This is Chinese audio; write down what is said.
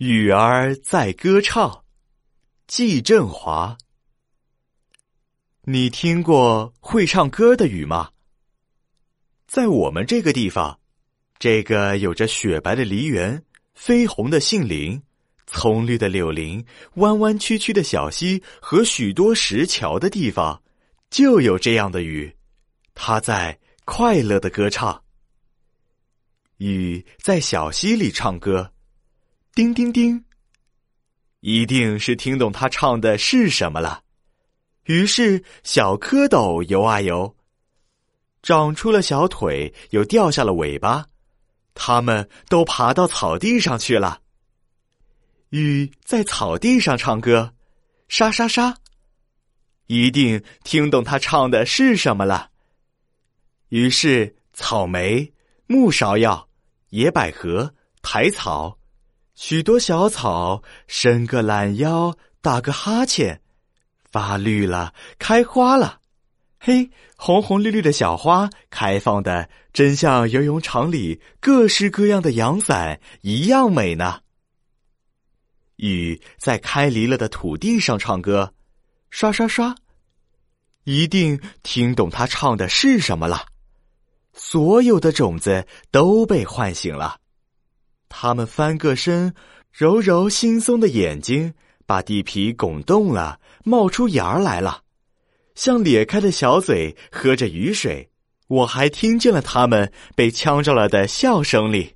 雨儿在歌唱，季振华。你听过会唱歌的雨吗？在我们这个地方，这个有着雪白的梨园、绯红的杏林、葱绿的柳林、弯弯曲曲的小溪和许多石桥的地方，就有这样的雨，它在快乐的歌唱。雨在小溪里唱歌。叮叮叮！一定是听懂他唱的是什么了。于是小蝌蚪游啊游，长出了小腿，又掉下了尾巴，它们都爬到草地上去了。雨在草地上唱歌，沙沙沙！一定听懂他唱的是什么了。于是草莓、木芍药、野百合、苔草。许多小草伸个懒腰，打个哈欠，发绿了，开花了。嘿，红红绿绿的小花开放的真像游泳场里各式各样的阳伞一样美呢。雨在开离了的土地上唱歌，刷刷刷，一定听懂他唱的是什么了。所有的种子都被唤醒了。他们翻个身，揉揉惺忪的眼睛，把地皮拱动了，冒出芽儿来了，像咧开的小嘴喝着雨水。我还听见了他们被呛着了的笑声里。